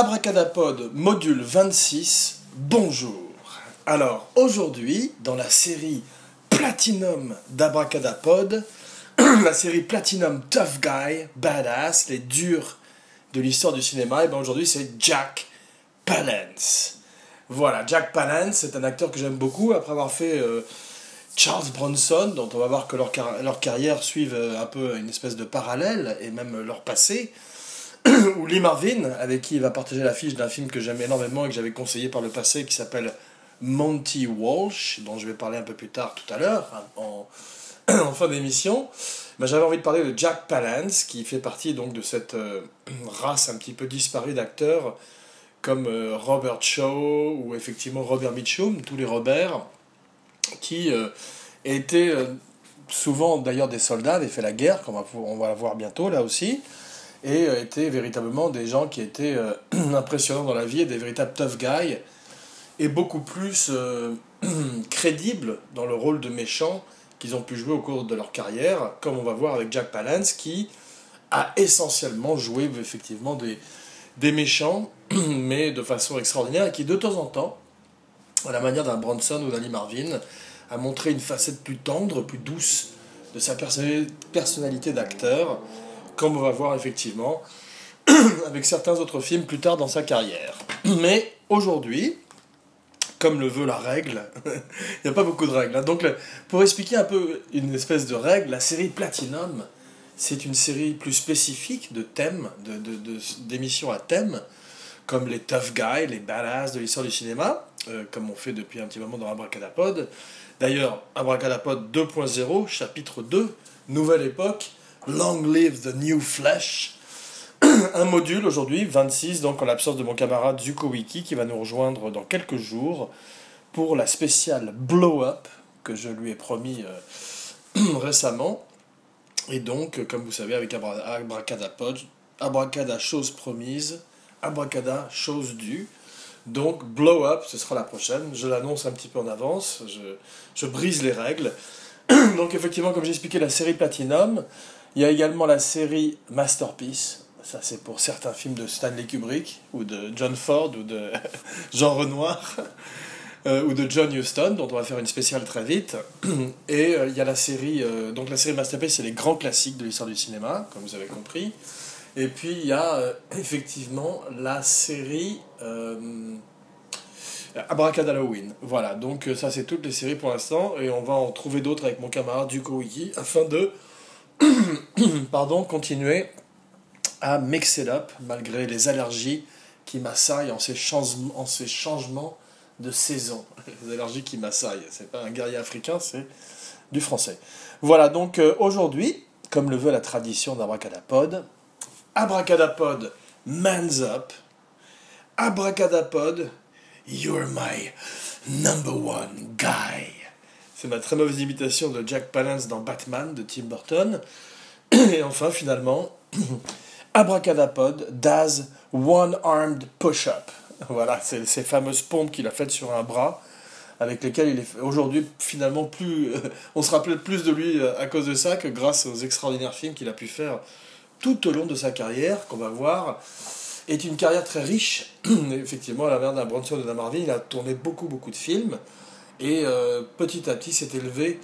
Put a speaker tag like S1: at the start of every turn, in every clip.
S1: Abracadapod module 26, bonjour. Alors aujourd'hui, dans la série Platinum d'Abracadapod, la série Platinum Tough Guy, Badass, les durs de l'histoire du cinéma, et ben aujourd'hui c'est Jack Palance. Voilà, Jack Palance, c'est un acteur que j'aime beaucoup après avoir fait euh, Charles Bronson, dont on va voir que leur, car- carrière suivent euh, un peu une espèce de parallèle, et même leur passé. Ou Lee Marvin, avec qui il va partager l'affiche d'un film que j'aime énormément et que j'avais conseillé par le passé, qui s'appelle Monty Walsh, dont je vais parler un peu plus tard tout à l'heure, hein, en, fin d'émission. Ben, J'avais envie de parler de Jack Palance, qui fait partie donc de cette euh, race un petit peu disparue d'acteurs comme euh, Robert Shaw ou effectivement Robert Mitchum, tous les Robert, qui euh, étaient souvent d'ailleurs des soldats, avaient fait la guerre, comme on va, on va la voir bientôt là aussi, et euh, étaient véritablement des gens qui étaient euh, impressionnants dans la vie et des véritables tough guys, et beaucoup plus euh, crédibles dans le rôle de méchants qu'ils ont pu jouer au cours de leur carrière, comme on va voir avec Jack Palance, qui a essentiellement joué effectivement des, des méchants, mais de façon extraordinaire, et qui de temps en temps, à la manière d'un Bronson ou d'un Lee Marvin, a montré une facette plus tendre, plus douce de sa perso- personnalité d'acteur, comme on va voir effectivement avec certains autres films plus tard dans sa carrière. Mais aujourd'hui, comme le veut la règle, il n'y a pas beaucoup de règles. hein. Donc, pour expliquer un peu une espèce de règle, la série Platinum, c'est une série plus spécifique de thèmes, de, de- d'émissions à thème, comme les tough guys, les badass de l'histoire du cinéma, euh, comme on fait depuis un petit moment dans Abracadapod. D'ailleurs, Abracadapod 2.0, chapitre 2, nouvelle époque, Long live the new flesh. Un module aujourd'hui, 26, donc en l'absence de mon camarade Zuko Wiki, qui va nous rejoindre dans quelques jours pour la spéciale Blow Up que je lui ai promis euh, récemment. Et donc, comme vous savez, avec Abra- Abracadapod, Abracada chose promise, Abracada chose due. Donc, Blow Up, ce sera la prochaine. Je l'annonce un petit peu en avance. Je, je brise les règles. Donc, effectivement, comme j'ai expliqué, la série Platinum. Il y a également la série Masterpiece. Ça, c'est pour certains films de Stanley Kubrick, ou de John Ford, ou de Jean Renoir, euh, ou de John Huston, dont on va faire une spéciale très vite. Et euh, il y a la série, euh, donc la série Masterpiece, c'est les grands classiques de l'histoire du cinéma, comme vous avez compris. Et puis il y a effectivement la série Abracad Halloween. Voilà, donc ça c'est toutes les séries pour l'instant, et on va en trouver d'autres avec mon camarade Duko Wiki afin de pardon, continuer à mix it up malgré les allergies qui m'assaillent en ces, changements, de saison. Les allergies qui m'assaillent, c'est pas un guerrier africain, c'est du français. Voilà, donc euh, aujourd'hui, comme le veut la tradition d'Abracadapod, Abracadapod, man's up. Abracadapod, you're my number one guy. C'est ma très mauvaise imitation de Jack Palance dans Batman de Tim Burton. Et enfin, finalement, Abracadapod does one-armed push-up. Voilà, c'est ces fameuses pompes qu'il a faites sur un bras, avec lesquelles il est aujourd'hui finalement plus. on se rappelle plus de lui euh, à cause de ça que grâce aux extraordinaires films qu'il a pu faire tout au long de sa carrière, qu'on va voir, est une carrière très riche. Effectivement, à la manière d'un Bronson et d'un Marvin, il a tourné beaucoup, beaucoup de films, et euh, petit à petit s'est élevé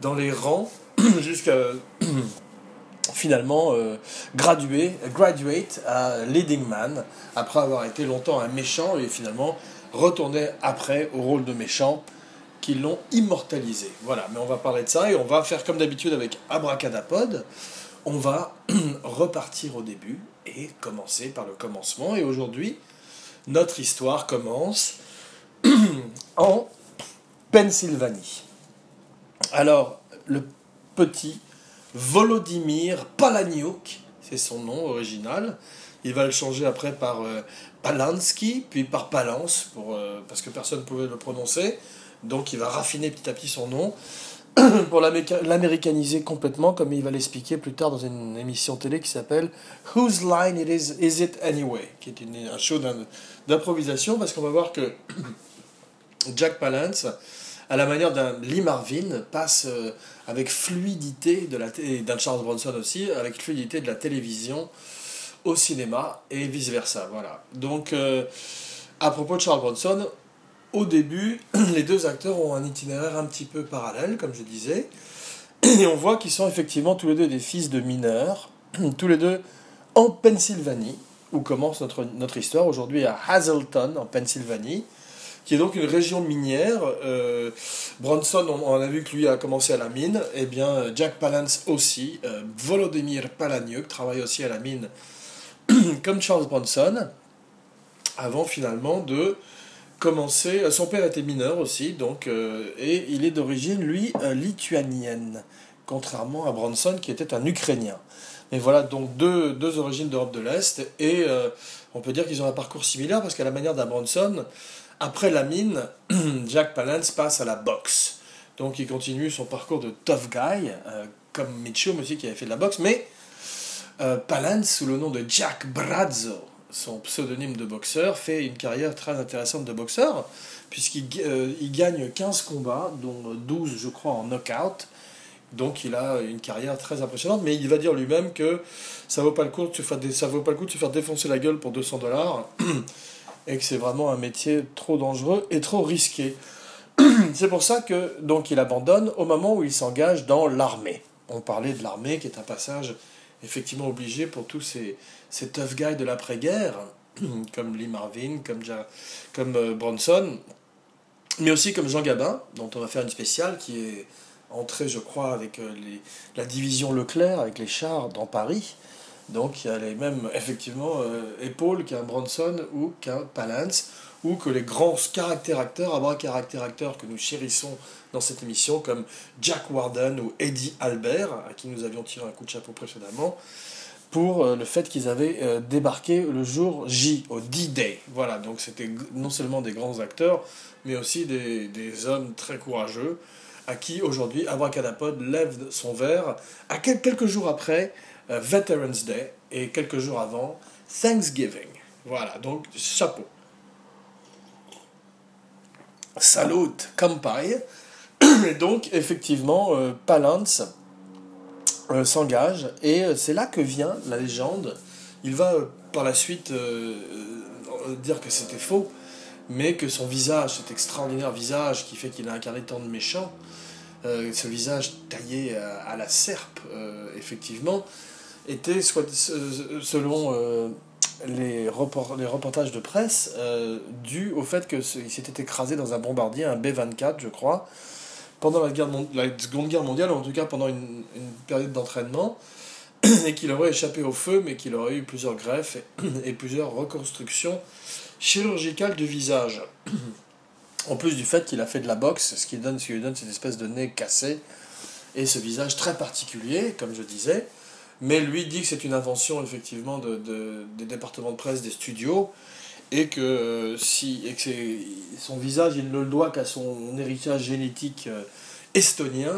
S1: dans les rangs jusqu'à finalement euh, gradué, graduate à leading man, après avoir été longtemps un méchant, et finalement retourné après au rôle de méchant qui l'ont immortalisé. Voilà, mais on va parler de ça, et on va faire comme d'habitude avec Abracadapod, on va repartir au début et commencer par le commencement. Et aujourd'hui, notre histoire commence en Pennsylvanie. Alors, le petit Volodymyr Palaniuk, c'est son nom original. Il va le changer après par euh, Palansky, puis par Palance, pour, euh, parce que personne ne pouvait le prononcer. Donc il va raffiner petit à petit son nom pour l'américa- l'américaniser complètement, comme il va l'expliquer plus tard dans une émission télé qui s'appelle Whose Line It Is, Is It Anyway, qui est un show d'im- d'improvisation, parce qu'on va voir que Jack Palance, à la manière d'un Lee Marvin, passe euh, avec fluidité, de la et d'un Charles Bronson aussi, avec fluidité de la télévision au cinéma et vice-versa. Voilà. Donc, euh, à propos de Charles Bronson, au début, les deux acteurs ont un itinéraire un petit peu parallèle, comme je disais. Et on voit qu'ils sont effectivement tous les deux des fils de mineurs, tous les deux en Pennsylvanie, où commence notre, notre histoire, aujourd'hui à Hazleton, en Pennsylvanie, qui est donc une région minière. Euh, Bronson, on, a vu que lui a commencé à la mine, eh bien Jack Palance aussi, euh, Volodymyr Palaniuk travaille aussi à la mine, comme Charles Bronson, avant finalement de commencer. Son père était mineur aussi, donc, euh, et il est d'origine, lui, lituanienne, contrairement à Bronson qui était un Ukrainien. Mais voilà, donc deux, deux origines d'Europe de l'Est, et euh, on peut dire qu'ils ont un parcours similaire, parce qu'à la manière d'Abronson, après la mine, Jack Palance passe à la boxe. Donc il continue son parcours de tough guy, euh, comme Mitchum aussi qui avait fait de la boxe, mais euh, Palance, sous le nom de Jack Brazzo, son pseudonyme de boxeur, fait une carrière très intéressante de boxeur, puisqu'il il gagne 15 combats, dont 12 je crois en knockout, donc il a une carrière très impressionnante, mais il va dire lui-même que ça vaut ça vaut pas le coup de se faire défoncer la gueule pour 200 dollars et que c'est vraiment un métier trop dangereux et trop risqué. c'est pour ça que donc il abandonne au moment où il s'engage dans l'armée. On parlait de l'armée qui est un passage effectivement obligé pour tous ces, ces tough guys de l'après-guerre, comme Lee Marvin, comme, comme euh, Bronson, mais aussi comme Jean Gabin, dont on va faire une spéciale qui est entré, je crois, avec euh, la division Leclerc, avec les chars dans Paris. Donc il y a les mêmes, effectivement, euh, épaules qu'un Bronson ou qu'un Palance, ou que les grands caractères acteurs, à caractère acteurs que nous chérissons dans cette émission, comme Jack Warden ou Eddie Albert, à qui nous avions tiré un coup de chapeau précédemment, pour euh, le fait qu'ils avaient débarqué le jour J, au D-Day. Voilà, donc c'était non seulement des grands acteurs, mais aussi des, des hommes très courageux à qui aujourd'hui Abracadapod lève son verre à quelques jours après euh, Veterans Day et quelques jours avant Thanksgiving. Voilà, donc chapeau. Salut, campagne. Et donc, effectivement, euh, Palance euh, s'engage et c'est là que vient la légende. Il va par la suite dire que c'était faux, mais que son visage, cet extraordinaire visage qui fait qu'il a incarné tant de méchants, euh, ce visage taillé à, la serpe, euh, effectivement, était, soit, selon euh, les, reportages de presse, dû au fait qu'il s'était écrasé dans un bombardier, un B-24, je crois, pendant la, guerre, la Seconde Guerre mondiale, en tout cas pendant une, période d'entraînement, et qu'il aurait échappé au feu, mais qu'il aurait eu plusieurs greffes et, et plusieurs reconstructions chirurgicales du visage. En plus du fait qu'il a fait de la boxe, ce qui, donne, ce qui lui donne cette espèce de nez cassé et ce visage très particulier, comme je disais. Mais lui dit que c'est une invention effectivement de, de, des départements de presse, des studios, et que, euh, si, et que son visage, il ne le doit qu'à son héritage génétique euh, estonien,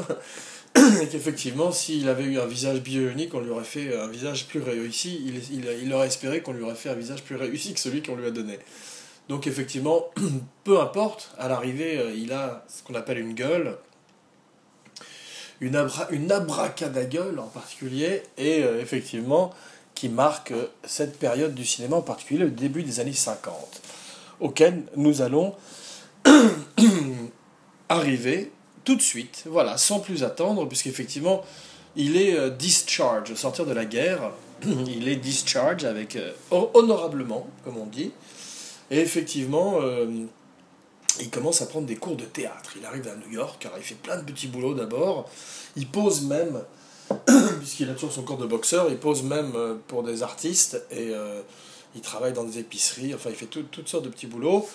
S1: et qu'effectivement, s'il avait eu un visage bionique, on lui aurait fait un visage plus réussi, il, il, il aurait espéré qu'on lui aurait fait un visage plus réussi que celui qu'on lui a donné. Donc effectivement, peu importe, à l'arrivée, euh, il a ce qu'on appelle une gueule, une, abra une abracadagueule en particulier, et euh, effectivement, qui marque euh, cette période du cinéma, en particulier le début des années 50, auquel nous allons arriver tout de suite, voilà, sans plus attendre, puisqu'effectivement, il est discharge, au sortir de la guerre, il est discharge avec honorablement, comme on dit, et effectivement, euh, il commence à prendre des cours de théâtre. Il arrive à New York, alors il fait plein de petits boulots d'abord. Il pose même, puisqu'il a toujours son corps de boxeur, il pose même euh, pour des artistes et euh, il travaille dans des épiceries. Enfin, il fait toutes sortes de petits boulots.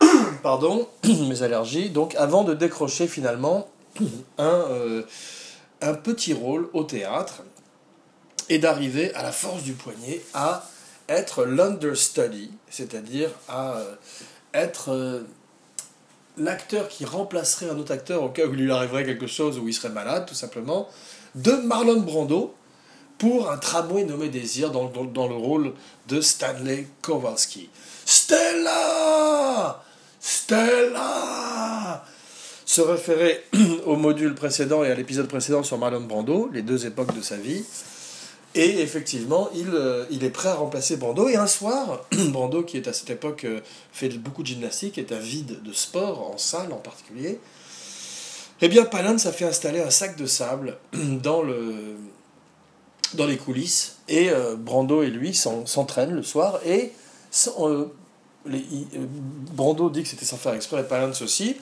S1: Pardon, mes allergies. Donc, avant de décrocher finalement un, un petit rôle au théâtre et d'arriver à la force du poignet à être l'understudy, c'est-à-dire à euh, être euh, l'acteur qui remplacerait un autre acteur au cas où il lui arriverait quelque chose ou il serait malade, tout simplement, de Marlon Brando pour un tramway nommé Désir dans, dans, le rôle de Stanley Kowalski. Stella! Stella! Se référer au module précédent et à l'épisode précédent sur Marlon Brando, les deux époques de sa vie, Et effectivement, il, euh, il est prêt à remplacer Brando. Et un soir, Brando, qui est à cette époque euh, fait beaucoup de gymnastique, est avide de sport, en salle en particulier, eh bien, Palance a fait installer un sac de sable dans, le, dans les coulisses. Et euh, Brando et lui s'entraînent le soir. Et les, Brando dit que c'était sans faire exprès, et Palance aussi.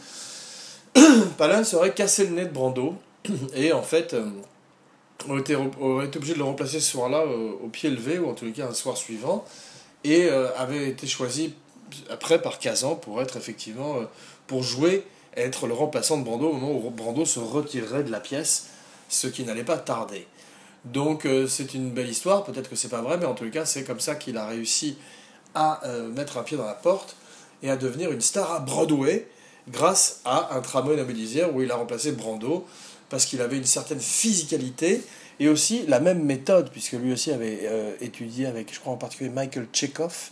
S1: Palance aurait cassé le nez de Brando. Et en fait on été, obligé de le remplacer ce soir-là euh, au pied levé, ou en tous les cas un soir suivant, et euh, avait été choisi après par Kazan pour être effectivement, euh, pour jouer, être le remplaçant de Brando au moment où Brando se retirerait de la pièce, ce qui n'allait pas tarder. Donc c'est une belle histoire, peut-être que c'est pas vrai, mais en les cas c'est comme ça qu'il a réussi à mettre un pied dans la porte et à devenir une star à Broadway grâce à un tramway nobilisière où il a remplacé Brando parce qu'il avait une certaine physicalité et aussi la même méthode, puisque lui aussi avait euh, étudié avec, je crois en particulier, Michael Chekhov,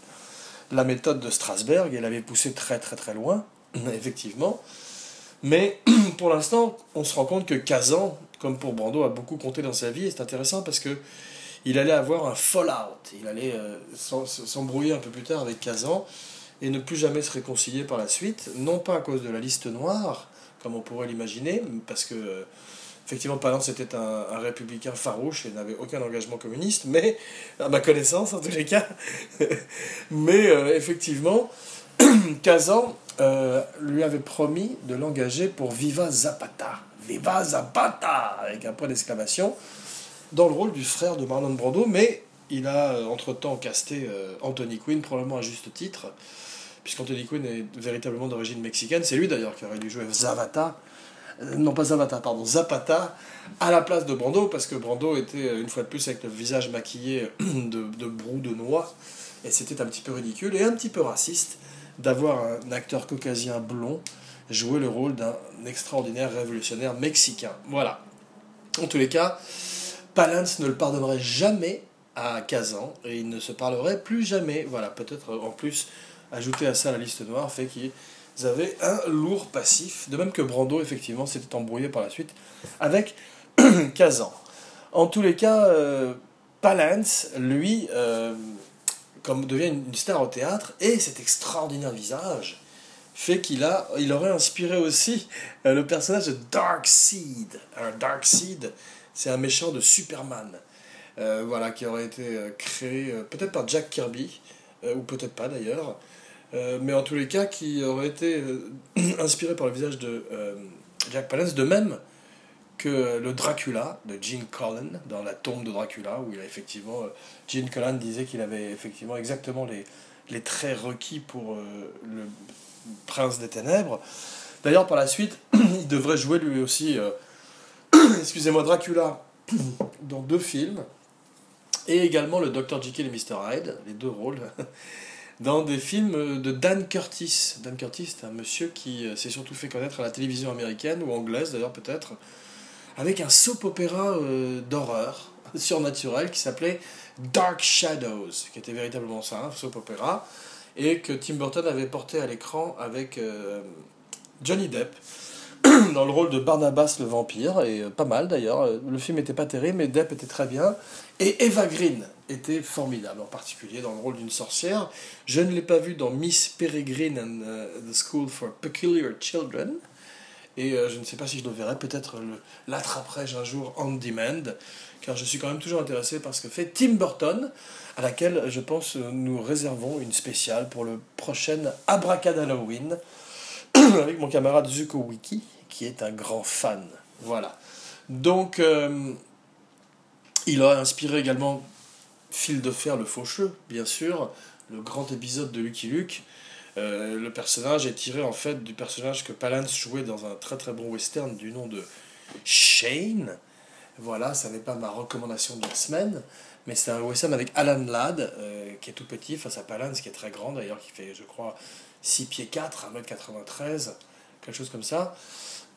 S1: la méthode de Strasberg, et elle avait poussé très très très loin, effectivement. Mais pour l'instant, on se rend compte que Kazan, comme pour Brando, a beaucoup compté dans sa vie, et c'est intéressant parce que il allait avoir un fallout, il allait euh, s'embrouiller un peu plus tard avec Kazan, et ne plus jamais se réconcilier par la suite, non pas à cause de la liste noire, comme on pourrait l'imaginer, parce que effectivement Palance était un, républicain farouche et n'avait aucun engagement communiste, mais à ma connaissance en tous les cas. mais euh, effectivement, Kazan euh, lui avait promis de l'engager pour Viva Zapata, Viva Zapata, avec un point d'exclamation, dans le rôle du frère de Marlon Brando, mais il a euh, entre-temps casté Anthony Quinn, probablement à juste titre, puisqu'Anthony Quinn est véritablement d'origine mexicaine. C'est lui d'ailleurs qui aurait dû jouer Zavata, euh, non pas Zavata, pardon, Zapata, à la place de Brando, parce que Brando était euh, une fois de plus avec le visage maquillé de, de brou de noix, et c'était un petit peu ridicule et un petit peu raciste d'avoir un acteur caucasien blond jouer le rôle d'un extraordinaire révolutionnaire mexicain. Voilà. En tous les cas, Palance ne le pardonnerait jamais à Kazan et il ne se parlerait plus jamais. Voilà, peut-être en plus ajouter à ça la liste noire fait qu'ils avaient un lourd passif, de même que Brando, effectivement, s'était embrouillé par la suite avec Kazan. En tous les cas, euh, Palance, lui, euh, comme devient une star au théâtre, et cet extraordinaire visage fait qu'il a, il aurait inspiré aussi euh, le personnage de Darkseid. Un Darkseid, c'est un méchant de Superman, voilà, qui aurait été créé peut-être par Jack Kirby, ou peut-être pas d'ailleurs, euh, mais en tous les cas qui aurait été euh, inspiré par le visage de euh, Jack Palance, de même que le Dracula de Gene Cullen dans la tombe de Dracula, où il a effectivement Gene Cullen disait qu'il avait effectivement exactement les, les traits requis pour le prince des ténèbres. D'ailleurs, par la suite, il devrait jouer lui aussi, excusez-moi, Dracula dans deux films, et également le Dr. Jekyll et Mr. Hyde, les deux rôles. dans des films de Dan Curtis. Dan Curtis, c'est un monsieur qui euh, s'est surtout fait connaître à la télévision américaine, ou anglaise d'ailleurs peut-être, avec un soap opéra euh, d'horreur surnaturel qui s'appelait Dark Shadows, qui était véritablement ça, un soap opéra, et que Tim Burton avait porté à l'écran avec euh, Johnny Depp dans le rôle de Barnabas le vampire, et pas mal d'ailleurs. Le film n'était pas terrible, mais Depp était très bien. Et Eva Green était formidable, en particulier dans le rôle d'une sorcière. Je ne l'ai pas vue dans Miss Peregrine and uh, the School for Peculiar Children. Et euh, je ne sais pas si je le verrai, peut-être l'attraperai-je un jour on demand, car je suis quand même toujours intéressé par ce que fait Tim Burton, à laquelle je pense nous réservons une spéciale pour le prochain Abracad Halloween, avec mon camarade Zuko Wiki, qui est un grand fan. Voilà. Donc, euh, il a inspiré également Fil de fer, le faucheux, bien sûr, le grand épisode de Lucky Luke. Euh, le personnage est tiré en fait du personnage que Palance jouait dans un très très bon western du nom de Shane. Voilà, ça n'est pas ma recommandation de la semaine, mais c'est un western avec Alan Ladd, euh, qui est tout petit face à Palance, qui est très grand d'ailleurs, qui fait, je crois, 6 pieds 4, 1m93, quelque chose comme ça.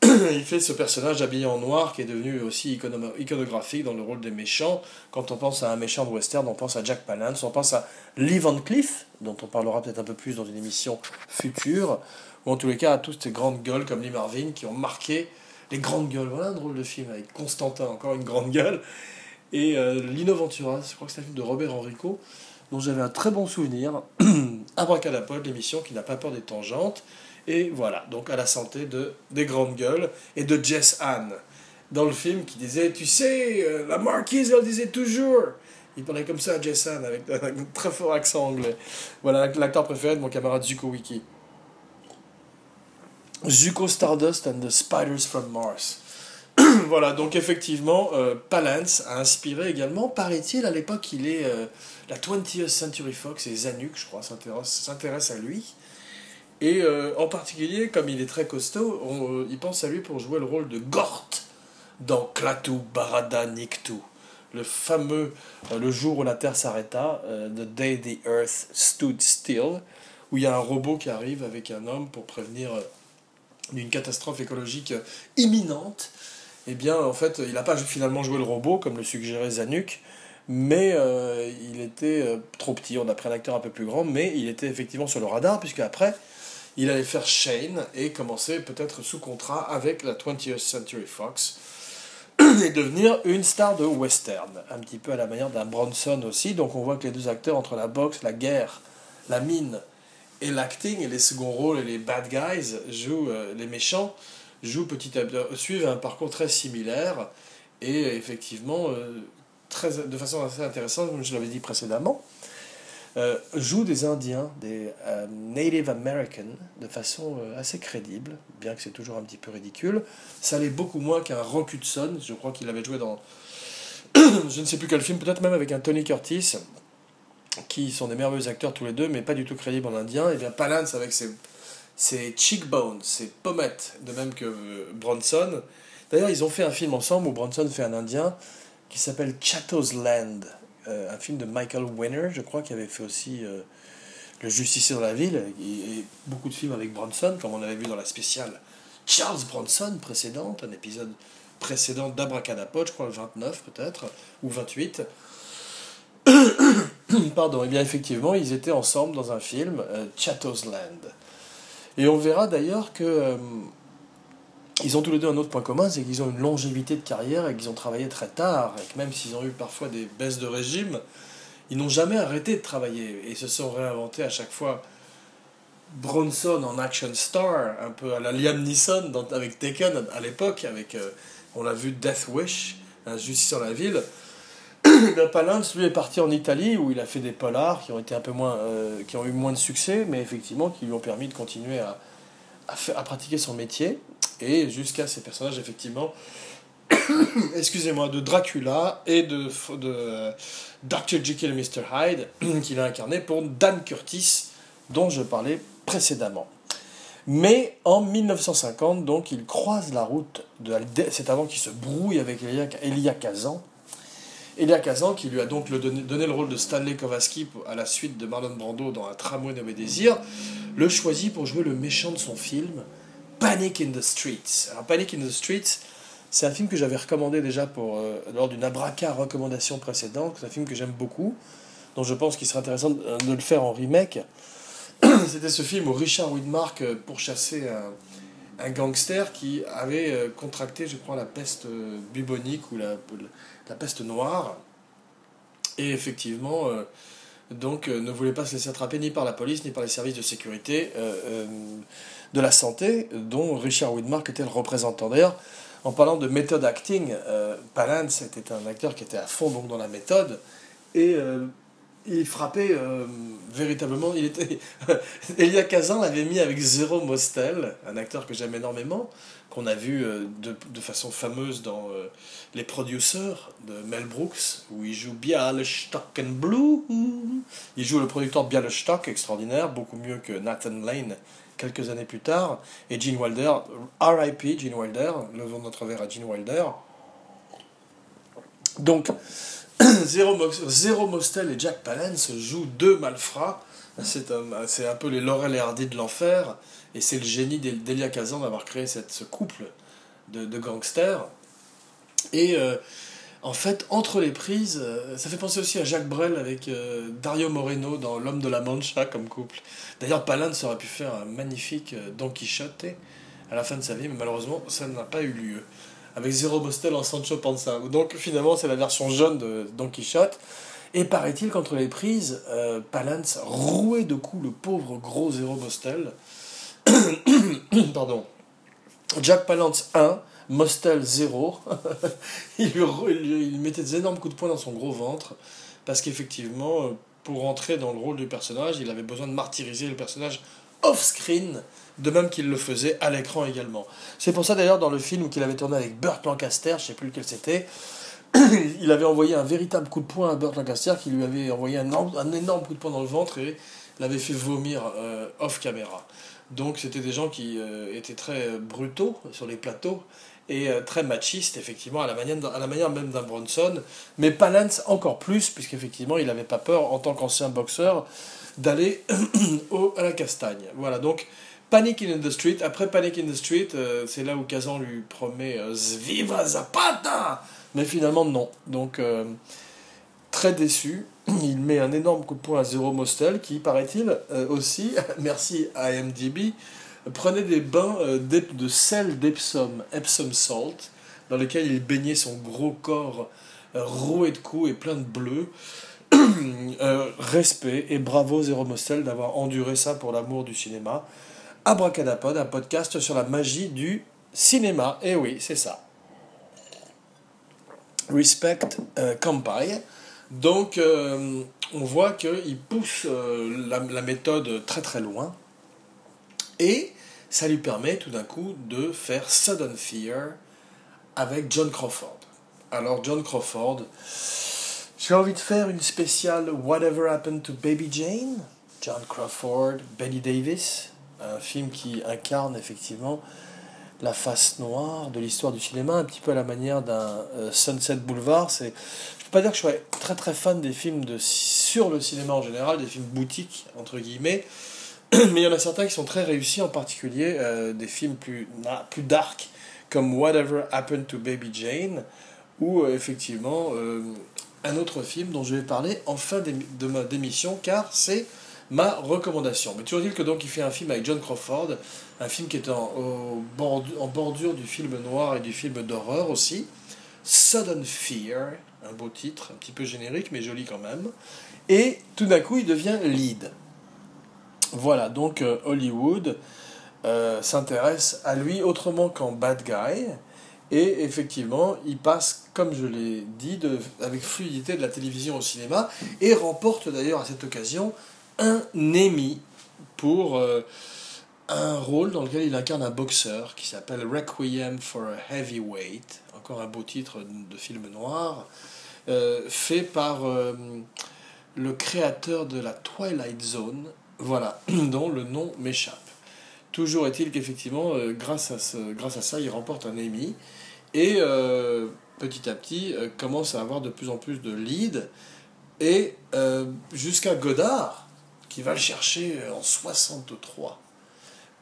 S1: il fait ce personnage habillé en noir qui est devenu aussi iconographique dans le rôle des méchants. Quand on pense à un méchant de western, on pense à Jack Palance, on pense à Lee Van Cleef, dont on parlera peut-être un peu plus dans une émission future, ou en tous les cas à toutes ces grandes gueules comme Lee Marvin qui ont marqué les grandes gueules. Voilà un drôle de film avec Constantin, encore une grande gueule. Et euh, Lino je crois que c'est un film de Robert Enrico, dont j'avais un très bon souvenir. Abracadapod, l'émission qui n'a pas peur des tangentes. Et voilà, donc à la santé de des grandes gueules et de Jess Ann dans le film qui disait Tu sais, euh, la marquise, elle disait toujours. Il parlait comme ça à Jess Ann avec, un très fort accent anglais. Voilà l'acteur préféré de mon camarade Zuko Wiki. Zuko Stardust and the Spiders from Mars. voilà, donc effectivement, euh, Palance a inspiré également, paraît-il, à l'époque, il est. Euh, la 20th Century Fox et Zanuck, je crois, s'intéressent à lui. Et euh, en particulier, comme il est très costaud, on, il pense à lui pour jouer le rôle de Gort dans Klaatu Barada Niktu. Le fameux Le jour où la Terre s'arrêta, The Day the Earth Stood Still, où il y a un robot qui arrive avec un homme pour prévenir d'une catastrophe écologique imminente eh bien, en fait, il n'a pas finalement joué le robot, comme le suggérait Zanuck, mais euh, il était euh, trop petit. On a pris un acteur un peu plus grand, mais il était effectivement sur le radar, puisque après, il allait faire Shane et commencer peut-être sous contrat avec la 20th Century Fox et devenir une star de western, un petit peu à la manière d'un Bronson aussi. Donc on voit que les deux acteurs, entre la boxe, la guerre, la mine et l'acting, et les seconds rôles et les bad guys, jouent euh, les méchants joue petit à petit, suivent un parcours très similaire et effectivement, euh, très, de façon assez intéressante, comme je l'avais dit précédemment, euh, joue des Indiens, des euh, Native Americans, de façon assez crédible, bien que c'est toujours un petit peu ridicule. Ça allait beaucoup moins qu'un Rock Hudson, je crois qu'il avait joué dans je ne sais plus quel film, peut-être même avec un Tony Curtis, qui sont des merveilleux acteurs tous les deux, mais pas du tout crédibles en indien. Et bien Palance avec ses c'est cheekbones, c'est pommettes, de même que euh, Bronson. D'ailleurs, ils ont fait un film ensemble où Bronson fait un Indien qui s'appelle Chatto's Land, euh, un film de Michael Winner, je crois, qui avait fait aussi euh, Le Justicier dans la ville, et, beaucoup de films avec Bronson, comme on avait vu dans la spéciale Charles Bronson précédente, un épisode précédent d'Abracadapod, je crois le 29 peut-être, ou 28. Pardon, et eh bien effectivement, ils étaient ensemble dans un film, Chatto's Land. Et on verra d'ailleurs que euh, ils ont tous les deux un autre point commun, c'est qu'ils ont une longévité de carrière et qu'ils ont travaillé très tard, et que même s'ils ont eu parfois des baisses de régime, ils n'ont jamais arrêté de travailler et se sont réinventés à chaque fois. Bronson en action star, un peu à la Liam Neeson avec Taken à l'époque, avec euh, on l'a vu Death Wish, un justice dans la ville. Palance, lui, est parti en Italie où il a fait des polars qui ont, été un peu moins, euh, qui ont eu moins de succès, mais effectivement qui lui ont permis de continuer à, à, pratiquer son métier. Et jusqu'à ces personnages, effectivement, excusez-moi, de Dracula et de, de Dr. Jekyll et Mr. Hyde, qu'il a incarné pour Dan Curtis, dont je parlais précédemment. Mais en 1950, donc, il croise la route de. C'est avant qu'il se brouille avec Elia, Kazan Elia Kazan, qui lui a donc donné, le rôle de Stanley Kovaski à la suite de Marlon Brando dans Un tramway nommé Désir, le choisit pour jouer le méchant de son film, Panic in the Streets. Alors Panic in the Streets, c'est un film que j'avais recommandé déjà pour, euh, lors d'une abraca recommandation précédente, c'est un film que j'aime beaucoup, dont je pense qu'il serait intéressant de, le faire en remake. C'était ce film où Richard Widmark euh, pourchassait un, un gangster qui avait euh, contracté, je crois, la peste bubonique ou la, peste noire. Et effectivement, euh, donc, euh, ne voulait pas se laisser attraper ni par la police, ni par les services de sécurité euh, de la santé, dont Richard Widmark était le représentant. D'ailleurs, en parlant de méthode acting, Palance était un acteur qui était à fond donc, dans la méthode, et il frappait véritablement. Il était Elia Kazan l'avait mis avec Zéro Mostel, un acteur que j'aime énormément, qu'on a vu euh, de, de, façon fameuse dans euh, Les Producers de Mel Brooks, où il joue Bialystok and Blue. Il joue le producteur Bialystok, extraordinaire, beaucoup mieux que Nathan Lane quelques années plus tard. Et Gene Wilder, RIP Gene Wilder, levons notre verre à Gene Wilder. Donc, Zéro Mostel et Jack Palance jouent deux malfrats. C'est un, un, peu les Laurel et Hardy de l'enfer. Et c'est le génie d'Elia Kazan d'avoir créé cette, ce couple de, de gangsters. Et euh, en fait, entre les prises, euh, ça fait penser aussi à Jacques Brel avec euh, Dario Moreno dans L'homme de la Mancha comme couple. D'ailleurs, Palance aurait pu faire un magnifique Don Quichotte à la fin de sa vie, mais malheureusement, ça n'a pas eu lieu. avec Zero Mostel en Sancho Panza. Donc finalement, c'est la version jaune de Don Quichotte. Et paraît-il qu'entre les prises, euh, Palance rouait de coups le pauvre gros Zero Mostel. Pardon. Jack Palance 1, Mostel 0. il, mettait des énormes coups de poing dans son gros ventre. Parce qu'effectivement, euh, pour entrer dans le rôle du personnage, il avait besoin de martyriser le personnage off-screen, de même qu'il le faisait à l'écran également. C'est pour ça d'ailleurs dans le film qu'il avait tourné avec Burt Lancaster, je sais plus lequel c'était, il avait envoyé un véritable coup de poing à Burt Lancaster qui lui avait envoyé un, un énorme coup de poing dans le ventre et l'avait fait vomir euh, off caméra. Donc c'était des gens qui euh, étaient très brutaux sur les plateaux et euh, très machistes effectivement à la manière, à la manière même d'un Bronson, mais Palance encore plus puisqu'effectivement il n'avait pas peur en tant qu'ancien boxeur d'aller à la castagne. Voilà donc Panic in the Street. Après Panic in the Street, c'est là où Kazan lui promet Viva Zapata mais finalement, non. Donc, euh, très déçu. Il met un énorme coup de poing à Zero Mostel, qui, paraît-il, euh, aussi, merci à MDB, prenait des bains euh, de sel d'Epsom, Epsom Salt, dans lequel il baignait son gros corps roué de coups et plein de bleu. respect et bravo Zero Mostel d'avoir enduré ça pour l'amour du cinéma. Abracadapod, un podcast sur la magie du cinéma. Et eh oui, c'est ça. Respect euh, Donc, euh, on voit qu'il pousse euh, la, la, méthode très très loin. Et ça lui permet tout d'un coup de faire Sudden Fear avec John Crawford. Alors, John Crawford, j'ai envie de faire une spéciale Whatever Happened to Baby Jane? John Crawford, Betty Davis, un film qui incarne effectivement la face noire de l'histoire du cinéma, un petit peu à la manière d'un euh, Sunset Boulevard. C'est, je peux pas dire que je sois très très fan des films de, sur le cinéma en général, des films boutiques, entre guillemets, mais il y en a certains qui sont très réussis, en particulier euh, des films plus, plus dark, comme Whatever Happened to Baby Jane, ou euh, effectivement un autre film dont je vais parler en fin de ma démission, car c'est ma recommandation. Mais toujours dit que donc il fait un film avec John Crawford, un film qui est en, en bordure du film noir et du film d'horreur aussi. Sudden Fear, un beau titre, un petit peu générique mais joli quand même. Et tout d'un coup il devient lead. Voilà, donc euh, Hollywood euh, s'intéresse à lui autrement qu'en bad guy. Et effectivement, il passe, comme je l'ai dit, avec fluidité de la télévision au cinéma et remporte d'ailleurs à cette occasion un Emmy pour euh, un rôle dans lequel il incarne un boxeur qui s'appelle Requiem for a Heavyweight, encore un beau titre de film noir, fait par le créateur de la Twilight Zone, voilà, dont le nom m'échappe. Toujours est-il qu'effectivement, grâce, à ce, grâce à ça, il remporte un Emmy et petit à petit commence à avoir de plus en plus de leads et jusqu'à Godard qui va le chercher en 63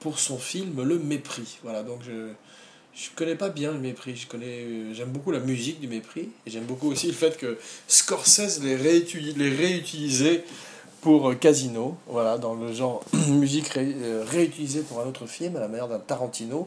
S1: pour son film Le Mépris. Voilà, donc je je connais pas bien le mépris. Je connais, j'aime beaucoup la musique du mépris et j'aime beaucoup aussi le fait que Scorsese les les réutilisé pour euh, Casino, voilà, dans le genre musique euh, réutilisée pour un autre film à la manière d'un Tarantino.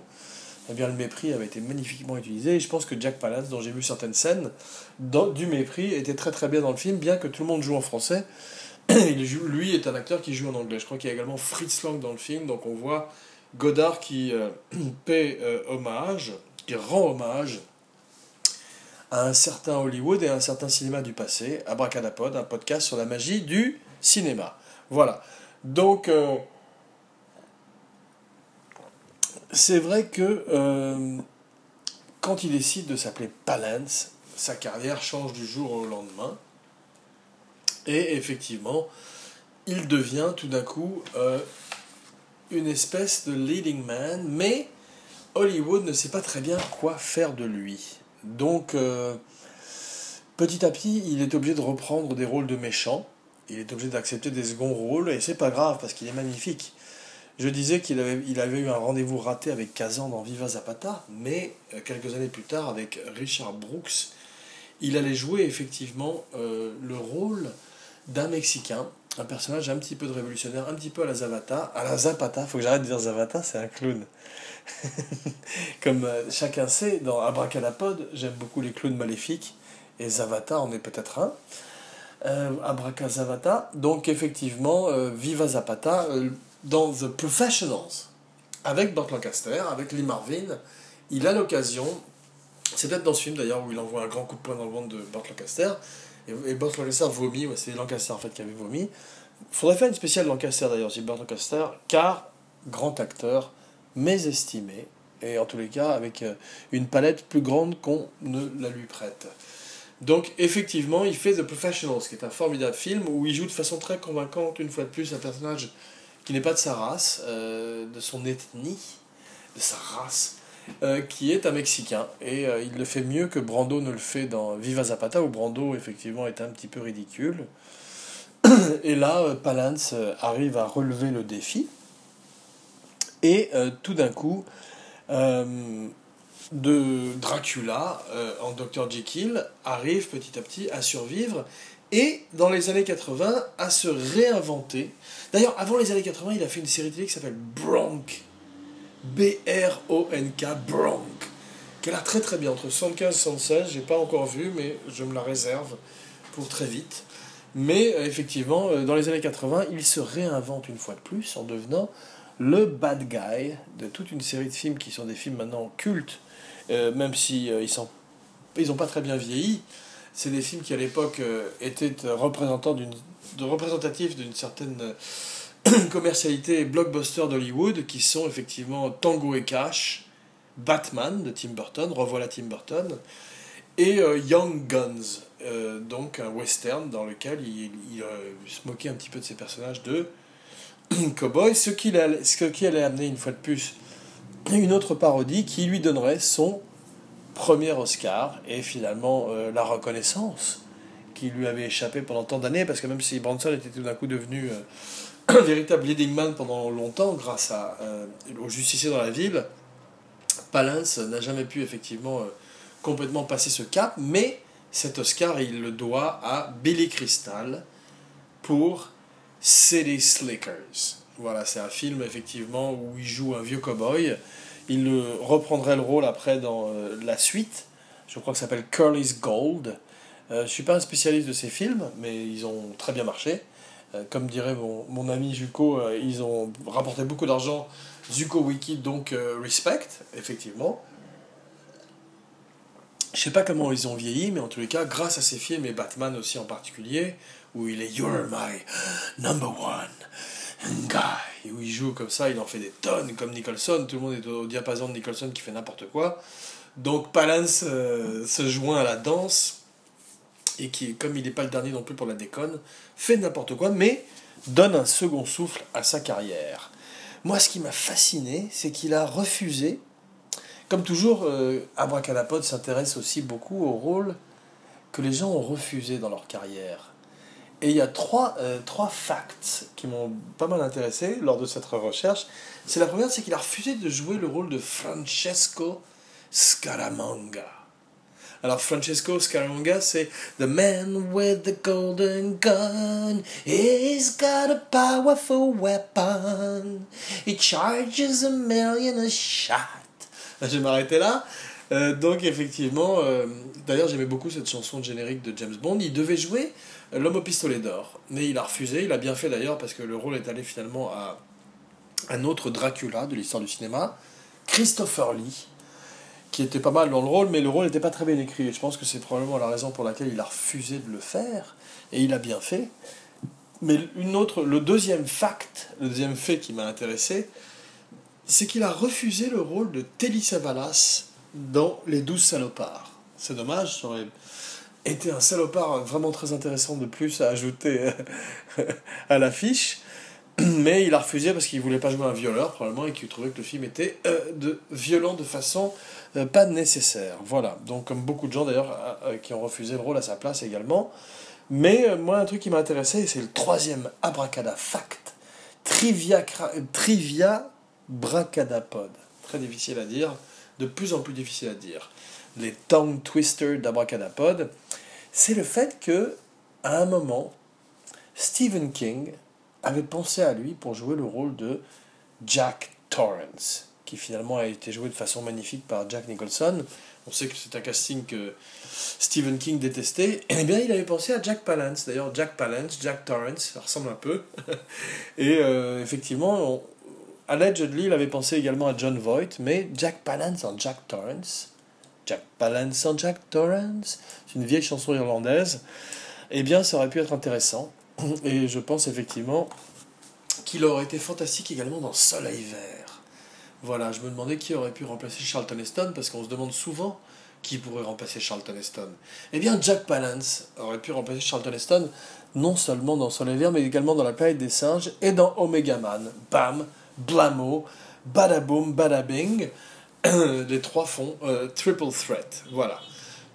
S1: Eh bien, le mépris avait été magnifiquement utilisé et je pense que Jack Palance, dont j'ai vu certaines scènes du mépris, était très très bien dans le film, bien que tout le monde joue en français. lui est un acteur qui joue en anglais. Je crois qu'il y a également Fritz Lang dans le film, donc on voit Godard qui euh, paie euh, hommage, qui rend hommage à un certain Hollywood et à un certain cinéma du passé, Abracadapod, un podcast sur la magie du cinéma. Voilà. Donc, euh, c'est vrai que quand il décide de s'appeler Palance, sa carrière change du jour au lendemain. Et effectivement, il devient tout d'un coup euh, une espèce de leading man, mais Hollywood ne sait pas très bien quoi faire de lui. Donc, euh, petit à petit, il est obligé de reprendre des rôles de méchant. Il est obligé d'accepter des seconds rôles, et c'est pas grave parce qu'il est magnifique. Je disais qu'il avait, eu un rendez-vous raté avec Kazan dans Viva Zapata, mais euh, quelques années plus tard, avec Richard Brooks, il allait jouer effectivement le rôle d'un Mexicain, un personnage un petit peu de révolutionnaire, un petit peu à la Zavata, à la Zapata, faut que j'arrête de dire Zavata, c'est un clown. Comme euh, chacun sait, dans Abracadapod, j'aime beaucoup les clowns maléfiques, et Zavata en est peut-être un. Euh, Abracazavata, donc effectivement, euh, Viva Zapata, euh, dans The Professionals, avec Burt Lancaster, avec Lee Marvin, il a l'occasion, c'est peut-être dans ce film d'ailleurs où il envoie un grand coup de poing dans le ventre de Burt Lancaster, et, et Burt Lancaster vomit, c'est Lancaster en fait qui avait vomi. Il faudrait faire une spéciale Lancaster d'ailleurs, c'est Burt Lancaster, car grand acteur, mésestimé, et en tous les cas avec euh, une palette plus grande qu'on ne la lui prête. Donc effectivement, il fait The Professionals, qui est un formidable film où il joue de façon très convaincante, une fois de plus, un personnage qui n'est pas de sa race, euh, de son ethnie, de sa race, euh, qui est un Mexicain. Et euh, il le fait mieux que Brando ne le fait dans Viva Zapata, où Brando, effectivement, est un petit peu ridicule. Et là, Palance arrive à relever le défi. Et tout d'un coup, de Dracula euh, en Dr. Jekyll arrive petit à petit à survivre et dans les années 80 à se réinventer. D'ailleurs, avant les années 80, il a fait une série télé qui s'appelle Bronk. B-R-O-N-K, Bronk. Qui a très très bien, entre 75 et 76. J'ai pas encore vu, mais je me la réserve pour très vite. Mais euh, effectivement, euh, dans les années 80, il se réinvente une fois de plus en devenant le bad guy de toute une série de films qui sont des films maintenant cultes, euh, même si euh, ils sont ils n'ont pas très bien vieilli. C'est des films qui à l'époque euh, étaient représentants d'une de représentatifs d'une certaine commercialité blockbuster d'Hollywood qui sont effectivement Tango et Cash, Batman de Tim Burton, revoilà Tim Burton, et Young Guns, donc un western dans lequel il, il, se moquait un petit peu de ses personnages de cowboy, ce qui, ce qui allait amener une fois de plus une autre parodie qui lui donnerait son premier Oscar et finalement euh, la reconnaissance qui lui avait échappé pendant tant d'années parce que même si Branson était tout d'un coup devenu euh, un véritable leading man pendant longtemps grâce à, euh, au dans la ville, Palance n'a jamais pu effectivement euh, complètement passer ce cap, mais cet Oscar il le doit à Billy Crystal pour City Slickers. Voilà, c'est un film effectivement où il joue un vieux cowboy. Il reprendrait le rôle après dans euh, la suite. Je crois que ça s'appelle Curly's Gold. Euh, je suis pas un spécialiste de ces films, mais ils ont très bien marché. Euh, comme dirait mon, mon ami Zuko, euh, ils ont rapporté beaucoup d'argent. Zuko Wiki, donc respect, effectivement. Je sais pas comment ils ont vieilli, mais en tous les cas, grâce à ces films, et Batman aussi en particulier, où il est You're my number one guy, où il joue comme ça, il en fait des tonnes, comme Nicholson, tout le monde est au diapason de Nicholson qui fait n'importe quoi. Donc Palance euh, se joint à la danse, et qui, comme il n'est pas le dernier non plus pour la déconne, fait n'importe quoi, mais donne un second souffle à sa carrière. Moi, ce qui m'a fasciné, c'est qu'il a refusé comme toujours, euh, Abracadapod s'intéresse aussi beaucoup au rôle que les gens ont refusé dans leur carrière. Et il y a trois, euh, trois facts qui m'ont pas mal intéressé lors de cette recherche. C'est la première, c'est qu'il a refusé de jouer le rôle de Francesco Scaramanga. Alors Francesco Scaramanga, c'est The man with the golden gun. He's got a powerful weapon. He charges a million a shot. Je vais m'arrêter là. Euh, donc effectivement, euh, d'ailleurs j'aimais beaucoup cette chanson générique de James Bond. Il devait jouer euh, l'homme au pistolet d'or, mais il a refusé. Il a bien fait d'ailleurs parce que le rôle est allé finalement à un autre Dracula de l'histoire du cinéma, Christopher Lee, qui était pas mal dans le rôle, mais le rôle n'était pas très bien écrit. Et je pense que c'est probablement la raison pour laquelle il a refusé de le faire, et il a bien fait. Mais une autre, le deuxième fact, le deuxième fait qui m'a intéressé, c'est qu'il a refusé le rôle de Telly Savalas dans Les Douze Salopards. C'est dommage, ça aurait été un salopard vraiment très intéressant de plus à ajouter à l'affiche. Mais il a refusé parce qu'il voulait pas jouer un violeur, probablement, et qu'il trouvait que le film était euh, violent de façon euh, pas nécessaire. Voilà. Donc, comme beaucoup de gens d'ailleurs euh, qui ont refusé le rôle à sa place également. Mais moi, un truc qui m'a intéressé, c'est le troisième abracada fact. Trivia, trivia bracadapod. Très difficile à dire, de plus en plus difficile à dire. Les tongue twisters d'abracadapod, c'est le fait que, à un moment, Stephen King avait pensé à lui pour jouer le rôle de Jack Torrance, qui finalement a été joué de façon magnifique par Jack Nicholson. On sait que c'est un casting que Stephen King détestait. Eh bien, il avait pensé à Jack Palance. D'ailleurs, Jack Palance, Jack Torrance, ça ressemble un peu. Et euh, effectivement, on, allegedly, il avait pensé également à John Voight, mais Jack Palance en Jack Torrance. Jack Palance en Jack Torrance. C'est une vieille chanson irlandaise. Eh bien, ça aurait pu être intéressant. Et je pense effectivement qu'il aurait été fantastique également dans Soleil Vert. Voilà, je me demandais qui aurait pu remplacer Charlton Heston, parce qu'on se demande souvent qui pourrait remplacer Charlton Heston. Eh bien, Jack Palance aurait pu remplacer Charlton Heston, non seulement dans Soleil Vert, mais également dans La planète des singes et dans Omega Man. Bam, blamo, badaboom, badabing. Les trois font euh, triple threat. Voilà.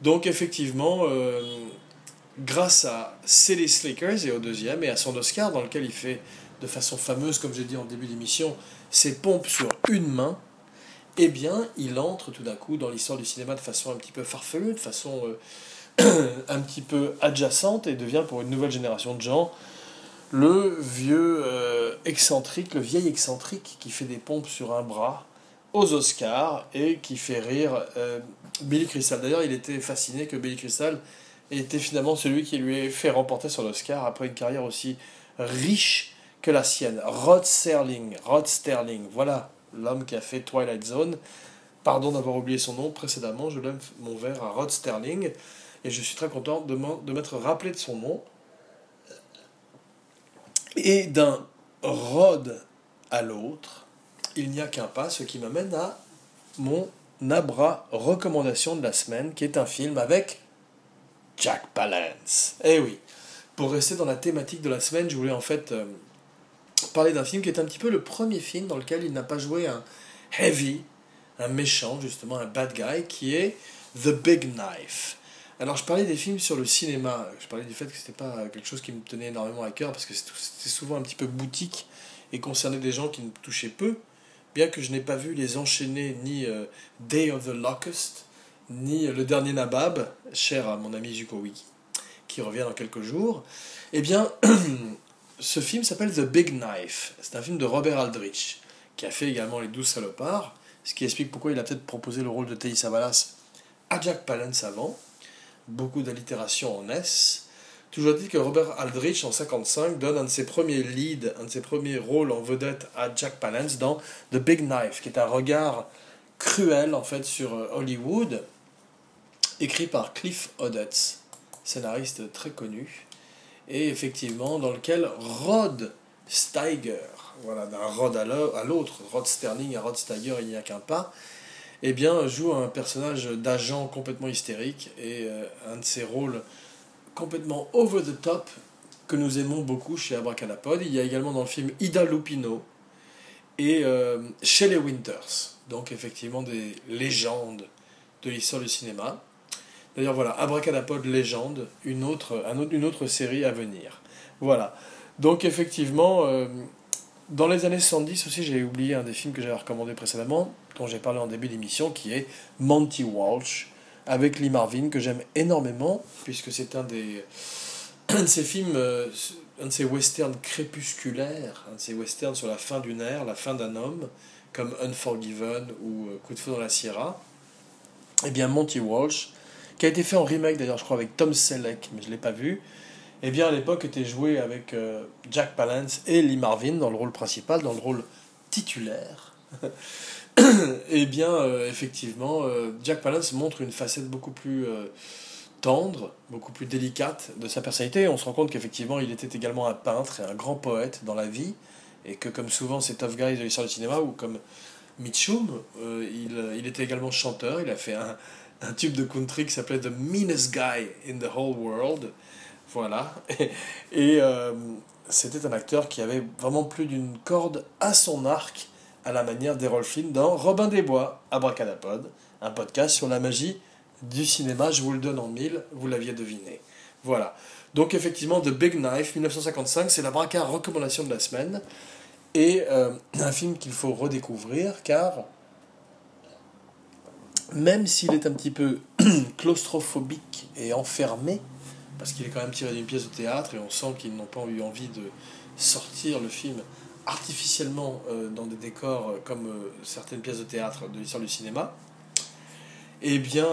S1: Donc, effectivement, euh, grâce à City Slickers et au deuxième, et à son Oscar, dans lequel il fait de façon fameuse, comme j'ai dit en début d'émission, ses pompes sur une main, eh bien, il entre tout d'un coup dans l'histoire du cinéma de façon un petit peu farfelue, de façon euh, un petit peu adjacente, et devient pour une nouvelle génération de gens le vieux euh, excentrique, le vieil excentrique qui fait des pompes sur un bras aux Oscars et qui fait rire euh, Billy Crystal. D'ailleurs, il était fasciné que Billy Crystal était finalement celui qui lui ait fait remporter son Oscar après une carrière aussi riche que la sienne. Rod Sterling, Rod Sterling, voilà l'homme qui a fait Twilight Zone. Pardon d'avoir oublié son nom précédemment, je lève mon verre à Rod Sterling et je suis très content de m'être rappelé de son nom. Et d'un Rod à l'autre, il n'y a qu'un pas, ce qui m'amène à mon Abra recommandation de la semaine, qui est un film avec Jack Palance. Eh oui, pour rester dans la thématique de la semaine, je voulais en fait euh, parler d'un film qui est un petit peu le premier film dans lequel il n'a pas joué un heavy, un méchant, justement, un bad guy, qui est The Big Knife. Alors je parlais des films sur le cinéma, je parlais du fait que c'était pas quelque chose qui me tenait énormément à cœur, parce que c'était souvent un petit peu boutique et concernait des gens qui me touchaient peu, bien que je n'ai pas vu les enchaîner ni euh, Day of the Locust, ni Le Dernier Nabab, cher à mon ami Zuko qui revient dans quelques jours. Eh bien, ce film s'appelle The Big Knife. C'est un film de Robert Aldrich, qui a fait également Les Douze Salopards, ce qui explique pourquoi il a peut-être proposé le rôle de Théis Savalas à Jack Palance avant. Beaucoup d'allitération en S. Toujours dit que Robert Aldrich, en 55, donne un de ses premiers leads, un de ses premiers rôles en vedette à Jack Palance dans The Big Knife, qui est un regard cruel en fait sur euh, Hollywood, écrit par Cliff Odets, scénariste très connu, et effectivement dans lequel Rod Steiger, voilà, d'un Rod à l'autre, Rod Sterling à Rod Steiger, il n'y a qu'un pas, eh bien, joue un personnage d'agent complètement hystérique et euh, un de ses rôles complètement over the top que nous aimons beaucoup chez Abracadapod. Il y a également dans le film Ida Lupino et euh, Shelley Winters, donc effectivement des légendes de l'histoire du cinéma. D'ailleurs, voilà, Abracadapod Légende, une autre, un autre, une autre série à venir. Voilà. Donc, effectivement, euh, dans les années 70 aussi, j'ai oublié un des films que j'avais recommandé précédemment, dont j'ai parlé en début d'émission, qui est Monty Walsh, avec Lee Marvin, que j'aime énormément, puisque c'est un des de ces films, euh, un de ces westerns crépusculaires, un de ces westerns sur la fin d'une ère, la fin d'un homme, comme Unforgiven ou euh, Coup de feu dans la Sierra. Eh bien, Monty Walsh qui a été fait en remake d'ailleurs, je crois, avec Tom Selleck, mais je ne l'ai pas vu, eh bien à l'époque était joué avec euh, Jack Palance et Lee Marvin dans le rôle principal, dans le rôle titulaire. eh bien, euh, effectivement, euh, Jack Palance montre une facette beaucoup plus tendre, beaucoup plus délicate de sa personnalité. On se rend compte qu'effectivement, il était également un peintre et un grand poète dans la vie, et que comme souvent ces tough guys de l'histoire du cinéma, ou comme Mitchum, il, était également chanteur, il a fait un, un tube de country qui s'appelait The Meanest Guy in the Whole World. Voilà. Et, euh, c'était un acteur qui avait vraiment plus d'une corde à son arc, à la manière d'Errol Flynn dans Robin des Bois, Abracadapod, un podcast sur la magie du cinéma. Je vous le donne en mille, vous l'aviez deviné. Voilà. Donc effectivement, The Big Knife, 1955, c'est la braca recommandation de la semaine. Et euh, un film qu'il faut redécouvrir, car même s'il est un petit peu claustrophobique et enfermé, parce qu'il est quand même tiré d'une pièce de théâtre et on sent qu'ils n'ont pas eu envie de sortir le film artificiellement euh, dans des décors euh, comme euh, certaines pièces de théâtre de l'histoire du cinéma, eh bien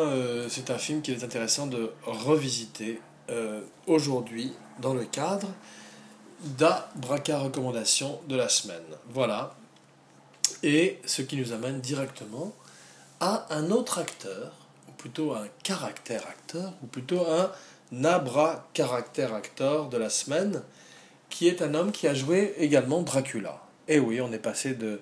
S1: c'est un film qu'il est intéressant de revisiter aujourd'hui dans le cadre d'Abraca recommandation de la semaine. Voilà. Et ce qui nous amène directement à un autre acteur, ou plutôt un caractère acteur, ou plutôt un Nabra caractère acteur de la semaine, qui est un homme qui a joué également Dracula. Et oui, on est passé de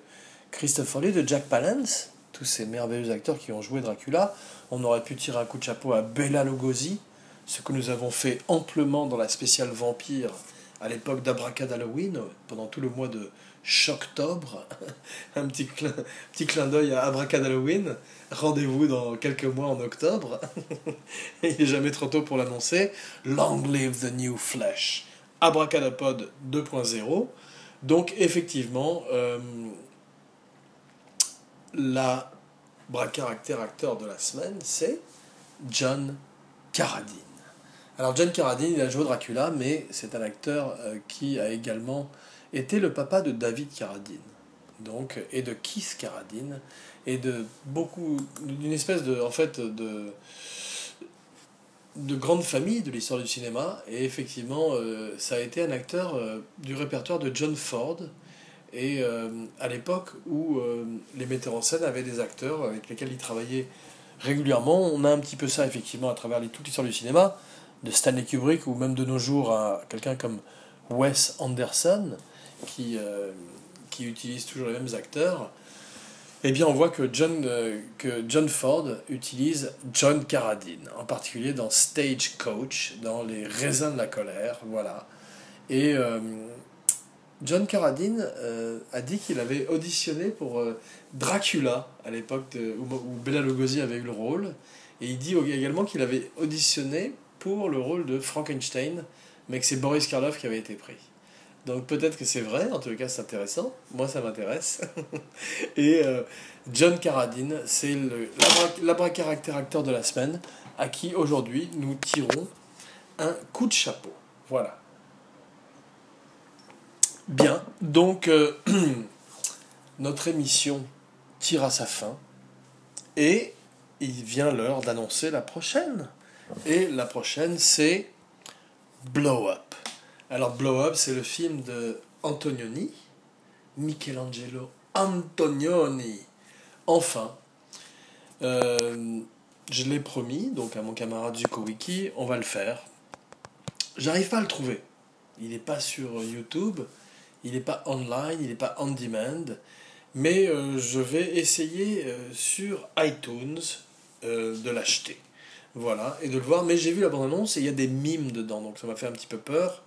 S1: Christopher Lee, de Jack Palance, tous ces merveilleux acteurs qui ont joué Dracula. On aurait pu tirer un coup de chapeau à Bella Lugosi, ce que nous avons fait amplement dans la spéciale Vampire à l'époque d'Abracad Halloween, pendant tout le mois de Choctobre. un petit clin, petit clin d'œil à Abracad Halloween. Rendez-vous dans quelques mois en octobre. Il n'est jamais trop tôt pour l'annoncer. Long live the new flesh. Abracadapod 2.0. Donc effectivement, euh, la caractère acteur de la semaine, c'est John Carradine. Alors John Carradine, il a joué Dracula, mais c'est un acteur euh, qui a également été le papa de David Carradine, donc et de Keith Carradine et de beaucoup d'une espèce de en fait de de grande famille de l'histoire du cinéma et effectivement euh, ça a été un acteur euh, du répertoire de John Ford et à l'époque où les metteurs en scène avaient des acteurs avec lesquels ils travaillaient régulièrement. On a un petit peu ça effectivement à travers toute l'histoire du cinéma de Stanley Kubrick ou même de nos jours à quelqu'un comme Wes Anderson qui, euh, qui utilise toujours les mêmes acteurs, eh bien on voit que John, euh, que John Ford utilise John Carradine, en particulier dans Stagecoach, dans Les raisins de la colère, voilà. Et euh, John Carradine a dit qu'il avait auditionné pour Dracula à l'époque où, où Bela Lugosi avait eu le rôle, et il dit également qu'il avait auditionné pour le rôle de Frankenstein, mais que c'est Boris Karloff qui avait été pris. Donc peut-être que c'est vrai, en tout cas c'est intéressant, moi ça m'intéresse. Et euh, John Carradine, c'est l'abracaractère acteur de la semaine, à qui aujourd'hui nous tirons un coup de chapeau. Voilà. Bien, donc euh, notre émission tire à sa fin et il vient l'heure d'annoncer la prochaine. Et la prochaine, c'est Blow Up. Alors, Blow Up, c'est le film de Antonioni, Michelangelo Antonioni. Enfin, euh, je l'ai promis donc à mon camarade Zuko Wiki, on va le faire. J'arrive pas à le trouver. Il n'est pas sur YouTube, il n'est pas online, il n'est pas on demand, mais euh, je vais essayer euh, sur iTunes de l'acheter. Voilà, et de le voir. Mais j'ai vu la bande-annonce et il y a des mimes dedans, donc ça m'a fait un petit peu peur.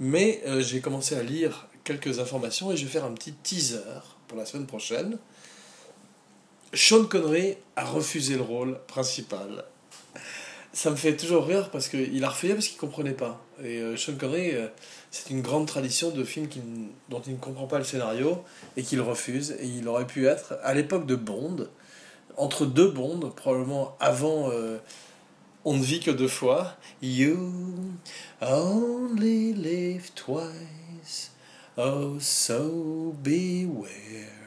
S1: Mais euh, j'ai commencé à lire quelques informations et je vais faire un petit teaser pour la semaine prochaine. Sean Connery a refusé le rôle principal. Ça me fait toujours rire parce qu'il a refusé parce qu'il ne comprenait pas. Et euh, Sean Connery, euh, c'est une grande tradition de films dont il ne comprend pas le scénario et qu'il refuse. Et il aurait pu être, à l'époque de Bond, entre deux Bonds, probablement avant on ne vit que deux fois. You only live twice. Oh, so beware.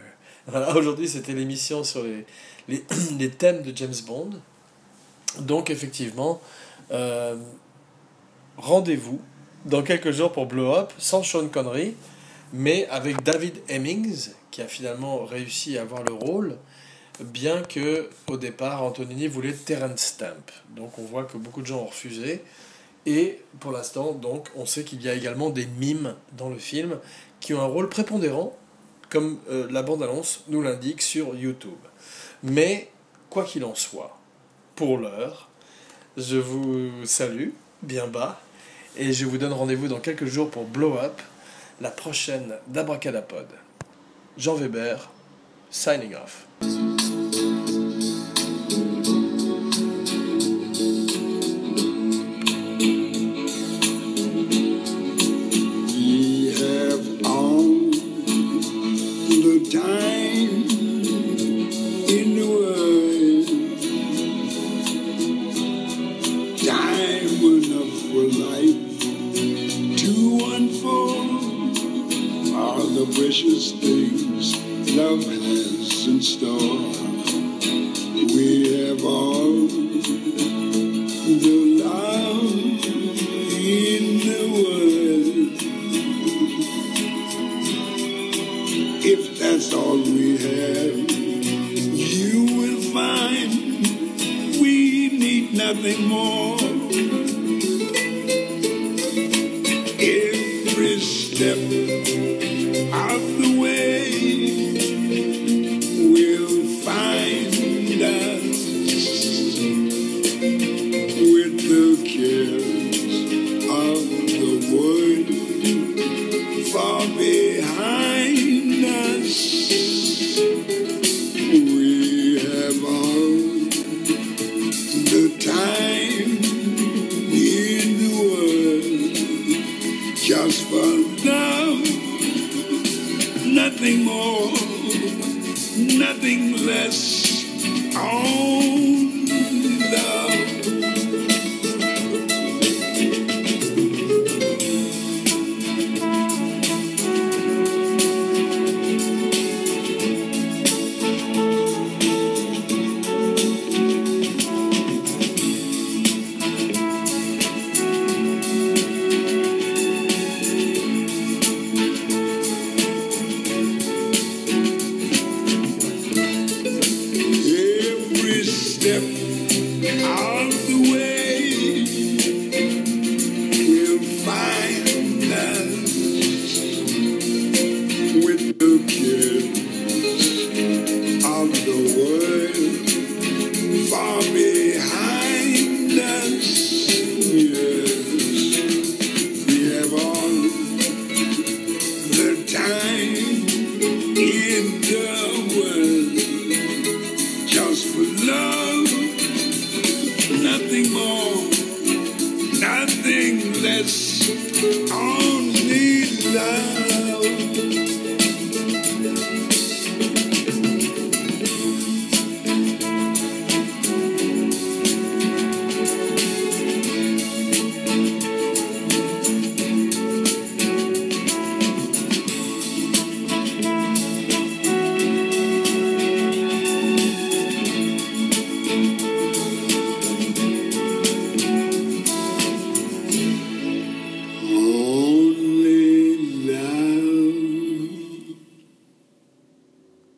S1: Voilà, aujourd'hui c'était l'émission sur les, les, thèmes de James Bond. Donc effectivement, euh, rendez-vous dans quelques jours pour Blow Up, sans Sean Connery, mais avec David Hemmings, qui a finalement réussi à avoir le rôle bien que au départ Antonini voulait Terence Stamp. Donc on voit que beaucoup de gens ont refusé. Et pour l'instant, donc, on sait qu'il y a également des mimes dans le film qui ont un rôle prépondérant, comme euh, la bande-annonce nous l'indique sur YouTube. Mais, quoi qu'il en soit, pour l'heure, je vous salue bien bas et je vous donne rendez-vous dans quelques jours pour Blow Up, la prochaine d'Abracadapod. Jean Weber, signing off.
S2: store.